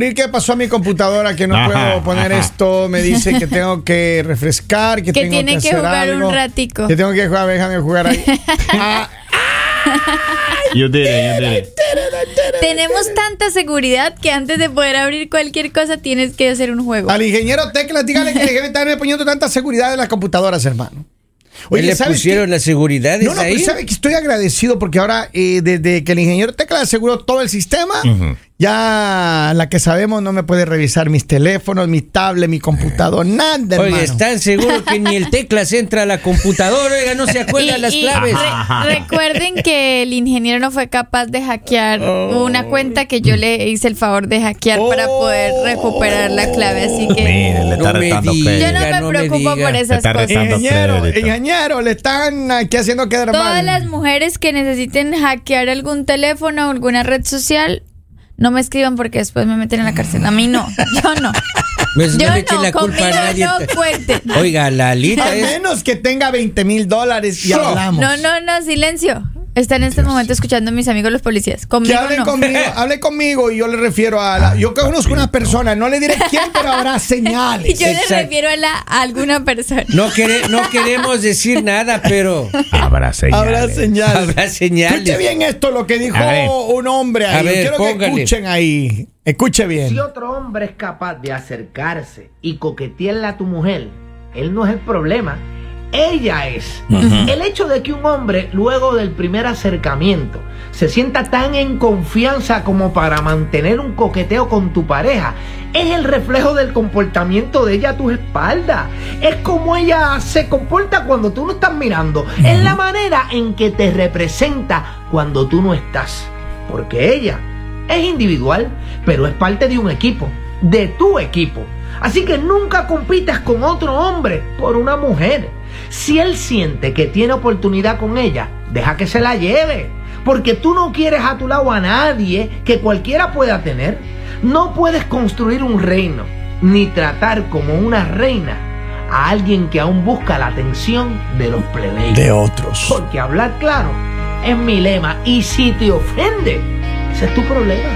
de descubrir qué pasó a mi computadora, que no Ajá, puedo poner ajá. esto. Me dice que tengo que refrescar, que, Que tengo tiene que hacer jugar un algo, ratico. Que tengo que jugar, déjame jugar ahí. Ah, You did it, you did it. Tenemos tanta seguridad que antes de poder abrir cualquier cosa tienes que hacer un juego. al ingeniero Tecla, dígale que deje de estarme poniendo tanta seguridad en las computadoras, hermano. Oye, le ¿sabes pusieron qué? las seguridades No, no, ahí. pues sabe que estoy agradecido porque ahora, eh, desde que el ingeniero Tecla aseguró todo el sistema, ya la que sabemos no me puede revisar mis teléfonos, mi tablet, mi computador, nada, hermano. Oye, ¿están seguros que ni el teclas entra a la computadora? Oiga, no se acuerdan las claves. re- recuerden que el ingeniero no fue capaz de hackear una cuenta que yo le hice el favor de hackear para poder recuperar la clave. Así que Mire, le está No me retando diga. yo no me no me preocupo diga. por esas Está cosas. ingeniero, ingeniero, le están aquí haciendo quedar Todas mal. las mujeres que necesiten hackear algún teléfono o alguna red social, no me escriban porque después me meten en la cárcel. A mí no, yo no. Pues no Yo le no, la culpa conmigo a nadie. no cuenten. Oiga, la Alita A es. menos que tenga 20 mil dólares y hablamos. No, no, no, silencio. Está en este momento escuchando a mis amigos los policías. Que Conmigo hable no. conmigo, hable conmigo y yo le refiero a la. Yo conozco una persona, no le diré quién, pero habrá Y señales. yo le Exacto. refiero a, la, a alguna persona. No, quere- no queremos decir nada, pero Habrá señales. Habrá señales. habrá señales. Escuche bien esto, lo que dijo ver. un hombre ahí. A ver, Quiero que póngale. escuchen ahí. Escuche bien. Si otro hombre es capaz de acercarse y coquetearle a tu mujer, él no es el problema. Ella es. El hecho de que un hombre, luego del primer acercamiento, se sienta tan en confianza como para mantener un coqueteo con tu pareja, es el reflejo del comportamiento de ella a tus espaldas. Es como ella se comporta cuando tú no estás mirando. Es la manera en que te representa cuando tú no estás. Porque ella es individual, pero es parte de un equipo, de tu equipo. Así que nunca compitas con otro hombre por una mujer. Si él siente que tiene oportunidad con ella, deja que se la lleve. Porque tú no quieres a tu lado a nadie que cualquiera pueda tener. No puedes construir un reino, ni tratar como una reina a alguien que aún busca la atención de los plebeyos. De otros. Porque hablar claro es mi lema. Y si te ofende, ese es tu problema.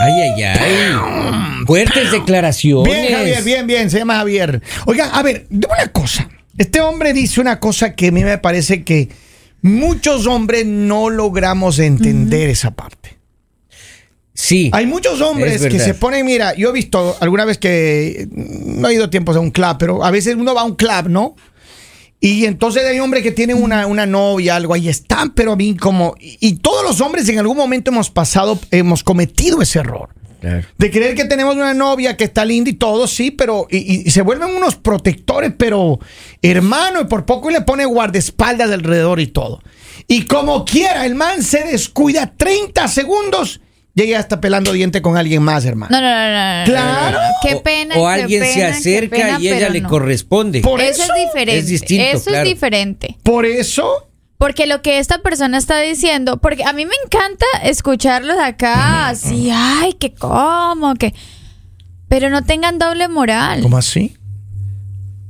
Ay, ay, ay. Fuertes declaraciones. Bien, Javier, bien, bien. Se llama Javier. Oiga, a ver, dime una cosa. Este hombre dice una cosa que a mí me parece que muchos hombres no logramos entender esa parte. Sí. Hay muchos hombres Es que se ponen, mira, yo he visto alguna vez que no he ido tiempos a un club, pero a veces uno va a un club, ¿no? Y entonces hay hombres que tienen una, una novia, algo ahí están, pero a mí como... Y, y todos los hombres en algún momento hemos pasado, hemos cometido ese error. Claro. De creer que tenemos una novia que está linda y todo, sí, pero. Y, y- y se vuelven unos protectores, pero. Hermano, y por poco le pone guardaespaldas alrededor y todo. Y como quiera, el man se descuida 30 segundos. Llega hasta pelando diente con alguien más, hermano. No, no, no, no, no. Claro. Qué O- pena. O, qué alguien se pena, acerca pena, y ella le no. corresponde. Por Eso eso es diferente. es distinto, Eso claro. es diferente. Por eso. Porque lo que esta persona está diciendo, porque a mí me encanta escucharlos acá así, ay, que cómo, que... Pero no tengan doble moral. ¿Cómo así?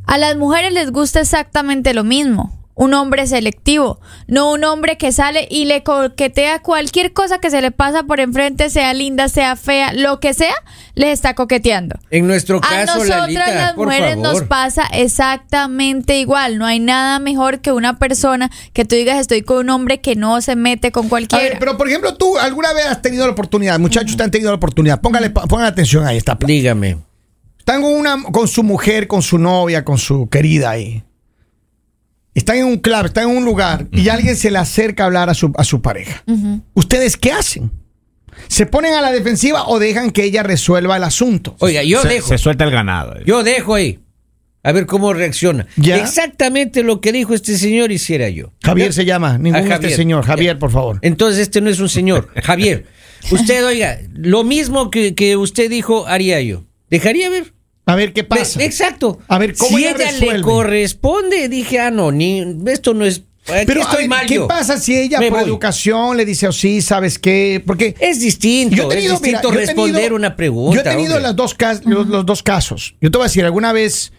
A las mujeres les gusta exactamente lo mismo. Un hombre selectivo, no un hombre que sale y le coquetea cualquier cosa que se le pasa por enfrente, sea linda, sea fea, lo que sea, les está coqueteando. En nuestro A caso, nosotras Lalita, las por mujeres favor. nos pasa exactamente igual. No hay nada mejor que una persona que tú digas estoy con un hombre que no se mete con A cualquiera. ver, pero por ejemplo, tú alguna vez has tenido la oportunidad, muchachos, te han tenido la oportunidad. Póngale, pongan atención ahí, está. Dígame. Están con, una, con su mujer, con su novia, con su querida ahí. Están en un club, están en un lugar y alguien se le acerca a hablar a su, a su pareja. ¿Ustedes qué hacen? ¿Se ponen a la defensiva o dejan que ella resuelva el asunto? Oiga, yo se, dejo. se suelta el ganado. Yo dejo ahí. A ver cómo reacciona. ¿Ya? Exactamente lo que dijo este señor hiciera yo. Javier se llama, ningún este Javier. señor. Javier, por favor. Entonces este no es un señor. Javier, usted, oiga, lo mismo que, que usted dijo haría yo. ¿Dejaría ver? A ver qué pasa. Exacto. A ver, ¿cómo si ella le corresponde, dije, ah, no, ni, esto no es... Pero estoy ver, mal ¿qué yo. pasa si ella Me por voy. educación le dice, oh, sí, ¿sabes qué? Porque Es distinto, Yo he tenido, es distinto mira, yo he responder tenido- una pregunta. Yo he tenido las dos los, los dos casos. Yo te voy a decir, alguna vez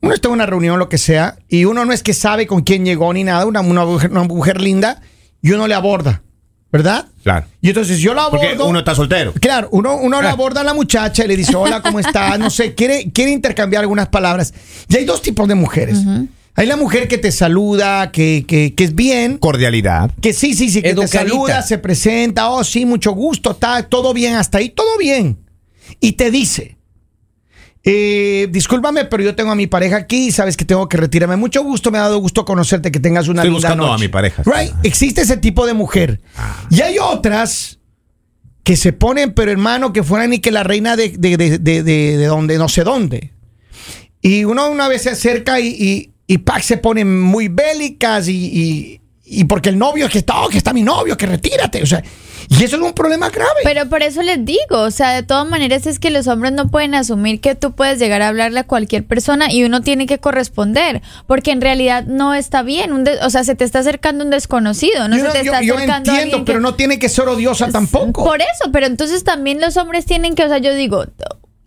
uno está en una reunión, lo que sea, y uno no es que sabe con quién llegó ni nada, una, una mujer, una mujer linda, y uno le aborda. ¿Verdad? Claro. Y entonces yo la abordo. Porque uno está soltero. Claro, uno, uno la aborda a la muchacha y le dice, hola, ¿cómo estás? No sé, quiere, quiere intercambiar algunas palabras. Y hay dos tipos de mujeres. Hay la mujer que te saluda, que, que, que es bien, Cordialidad. que sí, sí, sí, que Educadita. te saluda, se presenta, oh, sí, mucho gusto, está todo bien, hasta ahí, todo bien. Y te dice, eh, discúlpame, pero yo tengo a mi pareja aquí, sabes que tengo que retirarme. Mucho gusto, me ha dado gusto conocerte, que tengas una Estoy linda buscando noche. a mi pareja. Right, existe ese tipo de mujer. Y hay otras que se ponen, pero hermano, que fueran ni que la reina de, de, de, de, de- de donde, no sé dónde. Y uno una vez se acerca y, y, y pac, se ponen muy bélicas y, y, y porque el novio es que está, oh, que está mi novio, que retírate. O sea, y eso es un problema grave. Pero por eso les digo, o sea, de todas maneras es que los hombres no pueden asumir que tú puedes llegar a hablarle a cualquier persona y uno tiene que corresponder, porque en realidad no está bien, un o sea, se te está acercando un desconocido, no yo, se te yo- está yo acercando entiendo, alguien pero que- no tiene que ser odiosa tampoco. Por eso, pero entonces también los hombres tienen que, o sea, yo digo,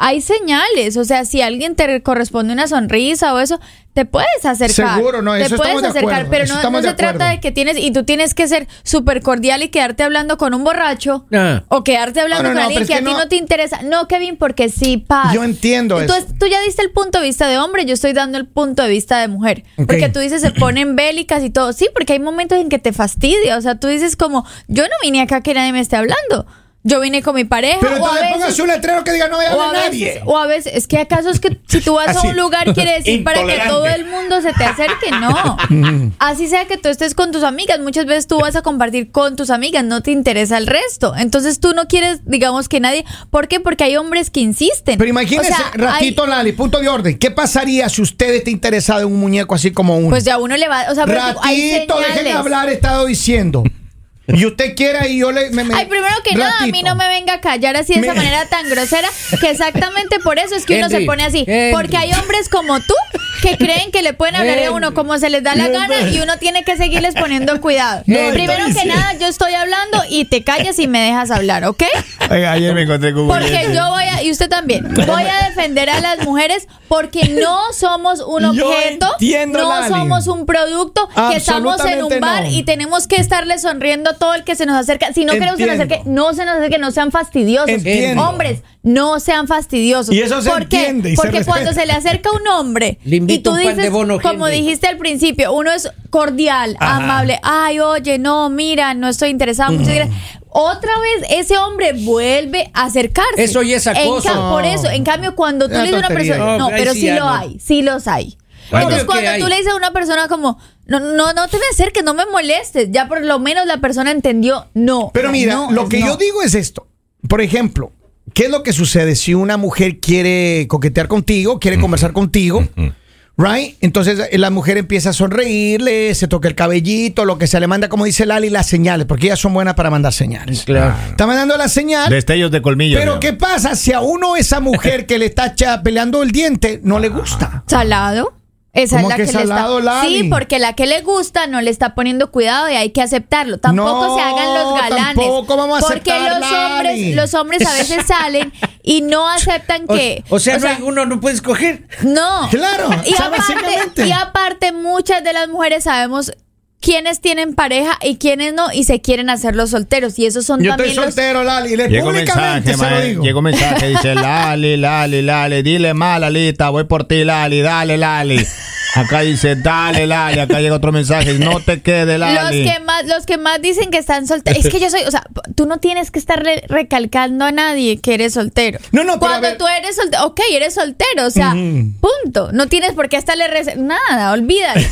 hay señales, o sea, si alguien te corresponde una sonrisa o eso, te puedes acercar. Seguro, no, te eso puedes estamos de acercar, acuerdo, pero eso no, estamos no de se trata de que tienes y tú tienes que ser súper cordial y quedarte hablando con un borracho Ah. o quedarte hablando No, no, con no, alguien es que, a ti no- no te interesa. No, Kevin, porque sí, paz. Yo entiendo tú, eso. tú ya diste el punto de vista de hombre, yo estoy dando el punto de vista de mujer. Porque tú dices, se ponen bélicas y todo. Sí, porque hay momentos en que te fastidia. O sea, tú dices como, yo no vine acá que nadie me esté hablando. Yo vine con mi pareja. pero o a veces- póngase un letrero que diga no vaya o a a, nadie. veces, o a veces, es que acaso es que si tú vas Así. a un lugar quiere decir para que todo el mundo se te acerque, no. Así sea que tú estés con tus amigas, muchas veces tú vas a compartir con tus amigas, no te interesa el resto. Entonces tú no quieres, digamos que nadie, ¿por qué? Porque hay hombres que insisten. Pero imagínese, O sea, ratito, hay- Lali, punto de orden. ¿Qué pasaría si usted está interesado en un muñeco así como uno? pues ya uno le va, o sea, hay ratito, déjeme señales. hablar, he estado diciendo. Y usted quiera y yo le... Me, me- Ay, primero que nada, a mí no me venga a callar así de esa manera tan grosera, que exactamente por eso es que uno se pone así. Henry. Porque hay hombres como tú que creen que le pueden hablar a uno como se les da la gana y uno tiene que seguirles poniendo cuidado. No, primero entonces- que nada, yo estoy hablando y te callas y me dejas hablar, ¿ok? Oiga, ayer me encontré con un Porque yo voy a, y usted también, voy a defender a las mujeres porque no somos un objeto, entiendo, no Lali. somos un producto que estamos en un bar no. y tenemos que estarle sonriendo a todo el que se nos acerca. Si no queremos que se nos acerque, no se nos acerque, no sean fastidiosos. Entiendo. Hombres, no sean fastidiosos. Y eso se ¿Por qué? entiende y Porque cuando se le acerca un hombre Le invito y tú un pan de dices, bono, como dijiste al principio, uno es cordial, amable. Ay, oye, no, mira, no estoy interesado. Muchas gracias. Otra vez ese hombre vuelve a acercarse. Eso ya es En acoso. ca- por eso, en cambio, cuando tú le dices a una persona, no, No, pero sí lo no. hay, sí los hay. Entonces, cuando hay. tú le dices a una persona como, no, no, no te me acerques, no me molestes, ya por lo menos la persona entendió, no. Pero mira, no, lo que no. yo digo es esto. Por ejemplo, ¿qué es lo que sucede si una mujer quiere coquetear contigo, quiere conversar contigo? Right? Entonces eh, la mujer empieza a sonreírle, se toca el cabellito, lo que se le manda, como dice Lali, las señales, porque ellas son buenas para mandar señales. Claro. Está mandando la señal. Destellos de colmillo. Pero digamos. ¿qué pasa si a uno esa mujer que le está peleando el diente no le gusta? Salado. Esa es ¿Cómo la que que, salado, le está. Lali? Sí, porque la que le gusta no le está poniendo cuidado y hay que aceptarlo. Tampoco No, se hagan los galanes. tampoco vamos a porque aceptar, los Lali. hombres, los hombres a veces salen y no aceptan O, que. o sea, no hay- uno no puede escoger. No. Claro, Y o sea, aparte, básicamente. y aparte, muchas de las mujeres sabemos quiénes tienen pareja y quiénes no y se quieren hacer los solteros. Y esos son Yo estoy los. soltero, Lali. Le Llegó públicamente mensaje, se lo digo. llegó mensaje, dice Lali, Lali, Lali, dile más, Lalita, voy por ti, Lali, dale, Lali. Acá dice, dale, Lali, acá llega otro mensaje, no te quedes, Los Lali. que más, los que más dicen que están solteros. Es que yo soy, o sea, tú no tienes que estar re- recalcando a nadie que eres soltero. No, no, Cuando tú eres soltero, ok, eres soltero, o sea, punto. No tienes por qué estarle nada, olvídalo.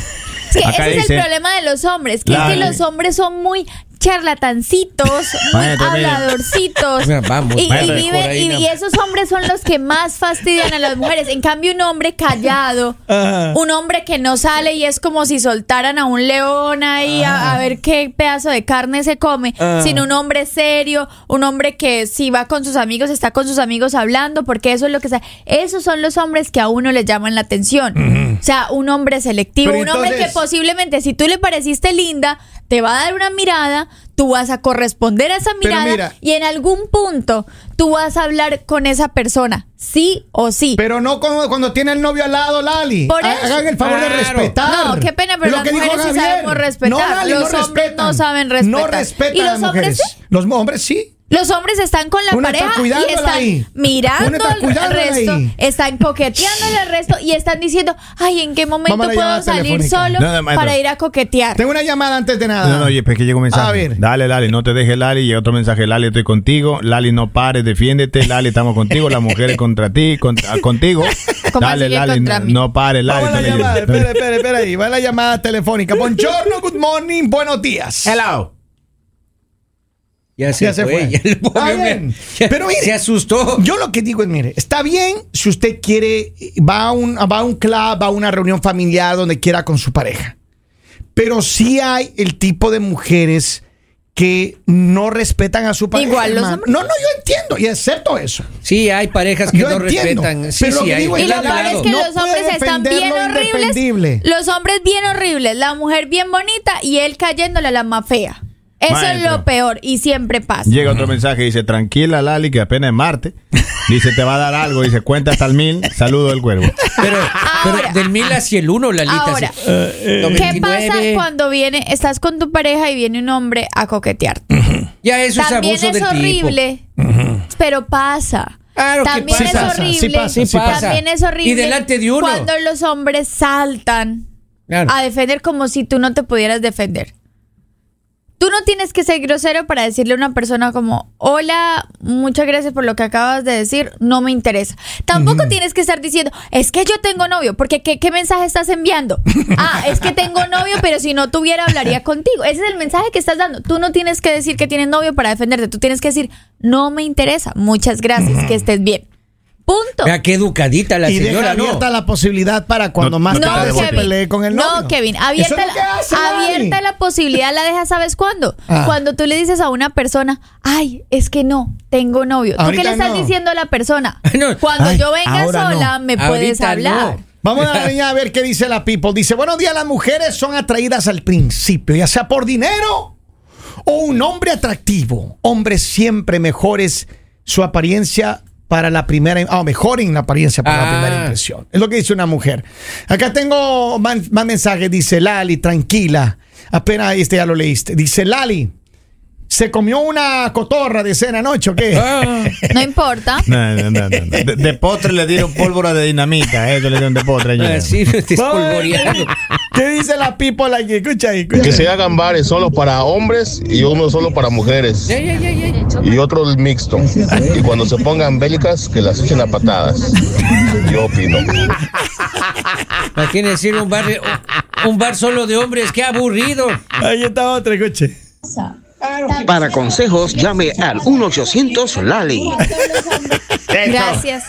Es que Acá ese es el problema de los hombres, que es que los hombres son muy charlatancitos, muy habladorcitos. Vamos, y, y viven- ahí y- esos hombres son los que más fastidian a las mujeres. En cambio, un hombre callado, un hombre que no sale y es como si soltaran a un león ahí a, a ver qué pedazo de carne se come, sino un hombre serio, un hombre que si va con sus amigos, está con sus amigos hablando, porque eso es lo que sea. Esos son los hombres que a uno le llaman la atención. O sea, un hombre selectivo, Pero un hombre que posiblemente si tú le pareciste linda, te va a dar una mirada, tú vas a corresponder a esa mirada mira. y en algún punto tú vas a hablar con esa persona, sí o sí. Pero no cuando, cuando tiene el novio al lado, Lali. Por Ha- eso. Hagan el favor de respetar. No, qué pena, pero lo las que mujeres sí sabemos respetar. No, Lali, Los no hombres respetan. no saben No respetar. respetan ¿Y a los las hombres mujeres. sí? Los hombres sí. Los hombres están con la Uno está pareja y están ahí. mirando está al resto, ahí. están coqueteándole al resto y están diciendo, ay, ¿en qué momento puedo salir solo No, no, maestro. para ir a coquetear? Tengo una llamada antes de nada. No, no, oye, pues que llega un mensaje. A ver. Dale, Lali, no te dejes, Lali. Llega otro mensaje, Lali, estoy contigo. Lali, no pares, defiéndete. Lali, estamos contigo. Las mujeres contra ti, contra- contigo. ¿Cómo Dale, Lali, no, no pares, Lali. Vamos la Dale, llamada. Espera, espera, espera ahí. Va la llamada telefónica. Buongiorno, good morning, buenos días. Hello. Ya se, Ya se fue. fue. ya bien. ya Pero mire, se asustó. Yo lo que digo es, mire, está bien si usted quiere, va a un, va a un club, va a una reunión familiar donde quiera con su pareja. Pero sí hay el tipo de mujeres que no respetan a su pareja. Igual los hombres. No, no, yo entiendo y acepto eso. Sí, hay parejas que Yo no entiendo, respetan. Sí, pero lo sí, que hay. digo Y es lo peor es que No los hombres están bien lo horribles. Los hombres bien horribles, la mujer bien bonita y él cayéndole a la más fea. Eso es lo peor y siempre pasa. Llega otro mensaje, dice, tranquila, Lali, que apenas es Marte. Dice, te va a dar algo. Dice, cuenta hasta el mil. Saludo del cuervo. Pero, del mil hacia el uno, Lalita. Ahora, sí. Lo ¿Qué pasa 29. cuando viene, estás con tu pareja y viene un hombre a coquetearte? Ya eso También es abuso es del tipo. horrible, pero pasa. Claro que También pasa. es horrible. sí pasa, sí pasa. También es horrible. Y delante de uno. Cuando los hombres saltan Claro. a defender como si tú no te pudieras defender. Tú no tienes que ser grosero para decirle a una persona como, hola, muchas gracias por lo que acabas de decir, no me interesa. Tampoco tienes que estar diciendo, es que yo tengo novio, porque ¿qué, qué mensaje estás enviando? Ah, es que tengo novio, pero si no tuviera hablaría contigo. Ese es el mensaje que estás dando. Tú no tienes que decir que tienes novio para defenderte, tú tienes que decir, no me interesa, muchas gracias, que estés bien. Punto. Vea qué educadita la y señora, deja ¿no? abierta la posibilidad para cuando No, más no tarde se pelee con el novio. No, Kevin, abierta, la, hace, abierta la posibilidad la dejas, ¿sabes cuándo? Ah. Cuando tú le dices a una persona, ay, es que no, tengo novio. ¿Tú Ahorita qué le estás no. diciendo a la persona? No. Cuando Ay, yo venga sola, no. me puedes Ahorita hablar. no. Vamos a la línea a ver qué dice la people. Dice, buenos días, las mujeres son atraídas al principio, ya sea por dinero o un hombre atractivo. Hombres siempre mejores su apariencia para la primera, ah, mejoren la apariencia para la Ah. primera impresión. Es lo que dice una mujer. Acá tengo más, más mensajes. Dice Lali, tranquila. Apenas este ya lo leíste. Dice Lali, ¿se comió una cotorra de cena anoche o qué? Ah, No importa. No, no, no. De, de postre le dieron pólvora de dinamita. Eso le dieron de postre ayer. así no te Vamos a ver espolvoreando. ¿Qué dice la people aquí? Escucha ahí. escucha Que se hagan bares solo para hombres y uno solo para mujeres. Y otro mixto. Y cuando se pongan bélicas, que las echen a patadas. Yo opino. ¿Para qué decir un bar, un bar solo de hombres? ¡Qué aburrido! Ahí está otra, escuche. Para consejos, llame al 1-800-LALI. Gracias.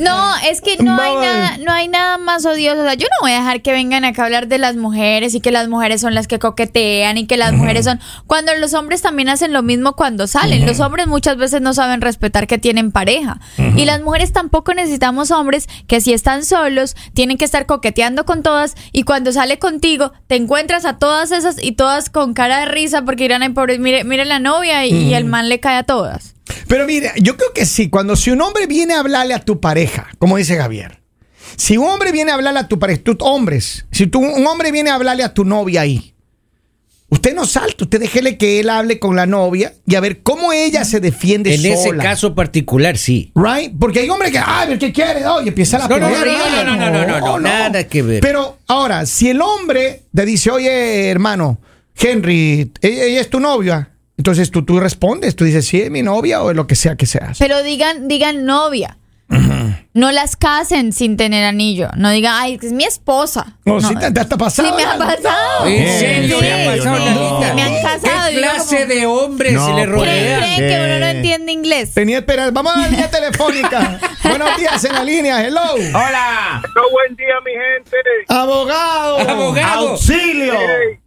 No, es que no hay nada, no hay nada más odioso. O sea, yo no voy a dejar que vengan acá a hablar de las mujeres y que las mujeres son las que coquetean y que las mujeres son. Cuando los hombres también hacen lo mismo cuando salen. Los hombres muchas veces no saben respetar que tienen pareja. Y las mujeres tampoco necesitamos hombres que si están solos tienen que estar coqueteando con todas y cuando sale contigo te encuentras a todas esas y todas con cara de risa porque dirán, ay, pobre, mire, mire la novia y, y el man le cae a todas. Pero mire, yo creo que sí, cuando si un hombre viene a hablarle a tu pareja, como dice Javier, si un hombre viene a hablarle a tu pareja, tú hombres, si tú, un hombre viene a hablarle a tu novia ahí, usted no salta, usted déjele que él hable con la novia y a ver cómo ella se defiende En ese sola. caso particular, sí. Right? Porque hay hombres que, a ver, ¿qué quiere? Oye, empieza la No, no, no, no, no, no, no, no, nada que ver. Pero ahora, si el hombre te dice, oye, hermano, Henry, ella, ella es tu novia, entonces tú, tú respondes, tú dices, sí, es mi novia o lo que sea que seas. Pero digan, digan novia. No las casen sin tener anillo. No digan, ay, es mi esposa. No, sí, te, te ha pasado. Sí, me ha pasado. ¿En serio sí, le ha pasado, no. Me han casado, ¿Qué clase como- de hombres No, se le pues. ¿Creen, rodea? creen que uno no entiende inglés? Tenía esperanza. Vamos a la línea telefónica. Buenos días en la línea. Hello. ¡Hola! buen día, mi gente. Abogado. Abogado. Auxilio. Hey,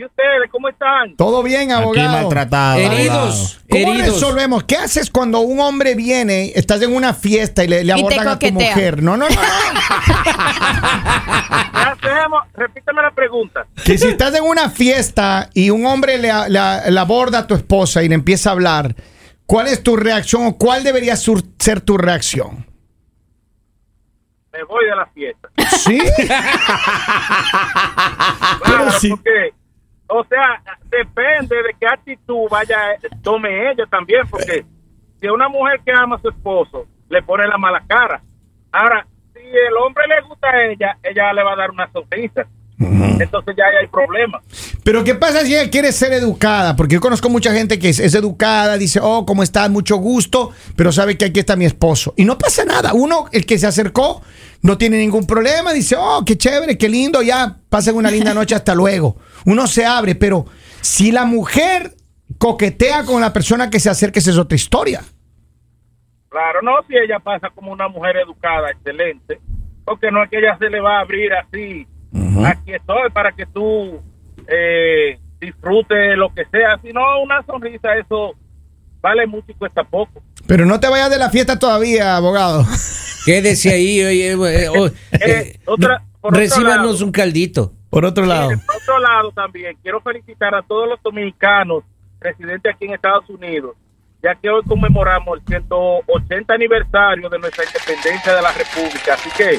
¿Y ustedes cómo están? Todo bien, Aquí abogado. maltratado. abogado. Heridos, ¿Cómo heridos. resolvemos? ¿Qué haces cuando un hombre viene, estás en una fiesta y le, le Y abordan a tu mujer? No, no, no. ¿Qué hacemos? Repíteme la pregunta. que si estás en una fiesta y un hombre le, le- le aborda a tu esposa y le empieza a hablar, ¿cuál es tu reacción o cuál debería sur- ser tu reacción? Me voy de la fiesta. ¿Sí? Claro, sí. porque, o sea, depende de qué actitud vaya, tome ella también, porque si una mujer que ama a su esposo le pone la mala cara, ahora, si el hombre le gusta a ella, ella le va a dar una sonrisa. Entonces ya hay problema. Pero ¿qué pasa si ella quiere ser educada? Porque yo conozco mucha gente que es, es educada, dice, oh, ¿cómo estás? Mucho gusto, pero sabe que aquí está mi esposo. Y no pasa nada. Uno, el que se acercó, no tiene ningún problema, dice, oh, qué chévere, qué lindo, ya pasen una linda noche, hasta luego. Uno se abre, pero si la mujer coquetea con la persona que se acerca, esa es otra historia. Claro, no, si ella pasa como una mujer educada, excelente, porque no es que ella se le va a abrir así, aquí estoy para que tú eh, disfrutes lo que sea, sino una sonrisa, eso vale mucho y cuesta poco. Pero no te vayas de la fiesta todavía, abogado. Quédese ahí, oye, eh, oh, eh, Eh, otra- por otro recíbanos lado. un caldito. Por otro lado. Por otro lado también, quiero felicitar a todos los dominicanos residentes aquí en Estados Unidos, ya que hoy conmemoramos el 180 aniversario de nuestra independencia de la República. Así que,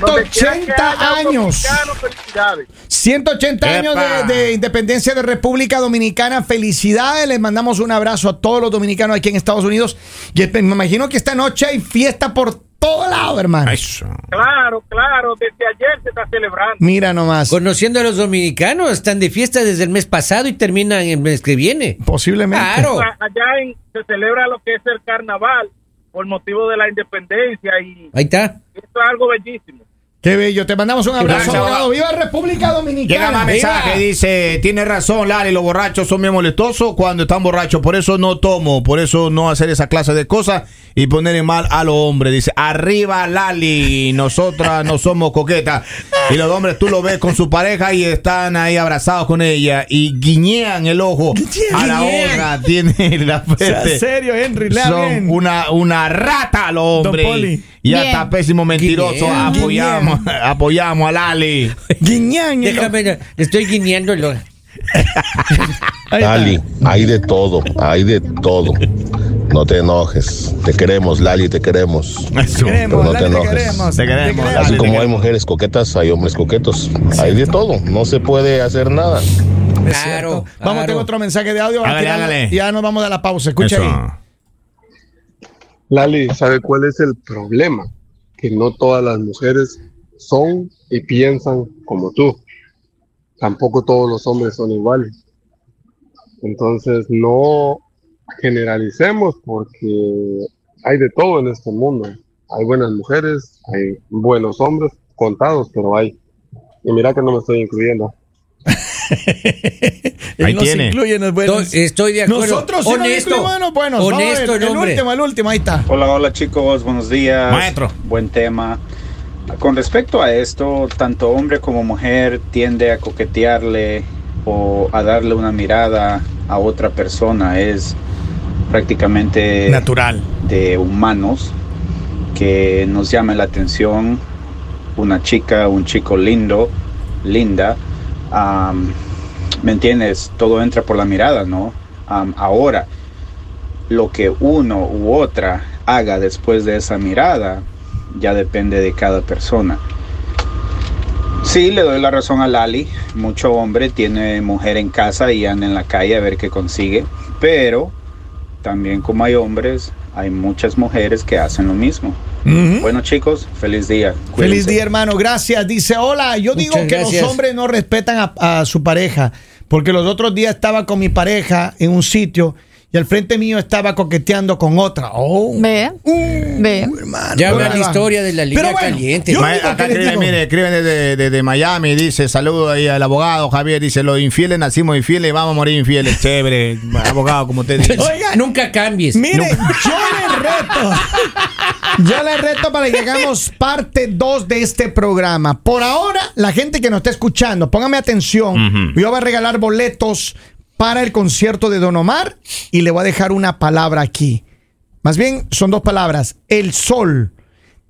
donde quiera que 180 haya un años. dominicano, felicidades. 180 años ¡Epa! de, de independencia de República Dominicana. Felicidades. Les mandamos un abrazo a todos los dominicanos aquí en Estados Unidos. Y me imagino que esta noche hay fiesta por todo lado, hermano. Eso. Claro, claro, desde ayer se está celebrando. Mira nomás. Conociendo a los dominicanos, están de fiesta desde el mes pasado y terminan el mes que viene. Posiblemente. Claro. Allá en- se celebra lo que es el carnaval por motivo de la independencia y Ahí está. esto es algo bellísimo. Qué bello. Te mandamos un abrazo, Gracias, abogado. ¡Viva República Dominicana! Llega más mensaje, dice, tiene razón, Lali, los borrachos son bien molestosos cuando están borrachos, por eso no tomo, por eso no hacer esa clase de cosas y poner en mal a los hombres. Dice, arriba Lali, nosotras no somos coquetas. Y los hombres tú lo ves con su pareja y están ahí abrazados con ella y guiñean el ojo a la Guiñean. otra. Tiene la Sea frente. serio, Henry. Lea Son bien. una, una rata los Don hombres. Poli. Y Bien. hasta pésimo mentiroso. Guiñean. Apoyamos, apoyamos a Lali. Guiñán. Déjame, estoy guiñándolo. Lali, hay de todo, hay de todo. No te enojes. Te queremos, Lali, te queremos. Eso. Queremos, Pero no Lali, te te queremos. Te queremos, Así Lali, como te hay mujeres coquetas, hay hombres coquetos. Hay de todo. No se puede hacer nada. Es Claro, cierto. Vamos, claro. tengo otro mensaje de audio. Aquí, hágale. Ya nos vamos a la pausa. Escucha Eso. ahí. Lali, ¿sabe cuál es el problema? Que no todas las mujeres son y piensan como tú. Tampoco todos los hombres son iguales. Entonces, no generalicemos porque hay de todo en este mundo. Hay buenas mujeres, hay buenos hombres, contados, pero hay. Y mira que no me estoy incluyendo. Ahí nos tiene. Estoy, estoy de acuerdo. Nosotros sí nos incluimos buenos. Vamos Honesto, el el último, el último, ahí está. Hola, hola chicos, buenos días. Maestro. Buen tema. Con respecto a esto, tanto hombre como mujer tiende a coquetearle o a darle una mirada a otra persona. Es prácticamente Natural. de humanos que nos llame la atención una chica, un chico lindo, linda. ¿Me entiendes? Todo entra por la mirada, ¿no? Ahora, lo que uno u otra haga después de esa mirada ya depende de cada persona. Sí, le doy la razón a Lali. Mucho hombre tiene mujer en casa y anda en la calle a ver qué consigue. Pero también como hay hombres, hay muchas mujeres que hacen lo mismo. Bueno chicos, feliz día. Feliz día, hermano. Gracias. Dice, hola, yo digo Muchas que gracias. los hombres no respetan a, a su pareja. Porque los otros días estaba con mi pareja en un sitio y al frente mío estaba coqueteando con otra. Oh. Ve, ve. Ya Bueno, habla ahí la va. historia de la línea bueno, caliente. yo- Ma- único Acá escriben, mire, escriben desde, desde Miami, dice, saludo ahí al abogado Javier, dice, los infieles nacimos infieles y vamos a morir infieles. Chévere, abogado, como usted dice. Oiga, Nunca cambies. Mire, yo le reto. Yo le reto para que hagamos parte 2 de este programa. Por ahora, la gente que nos está escuchando, póngame atención. Yo voy a regalar boletos para el concierto de Don Omar y le voy a dejar una palabra aquí. Más bien, son dos palabras. El sol.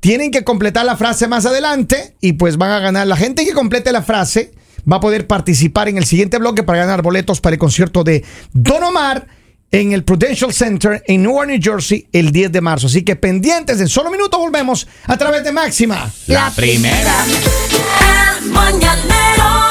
Tienen que completar la frase más adelante y pues van a ganar. La gente que complete la frase va a poder participar en el siguiente bloque para ganar boletos para el concierto de Don Omar en el Prudential Center en Newark, New Jersey, el 10 de marzo. Así que pendientes, en solo minutos volvemos a través de Máxima. La primera. El mañanero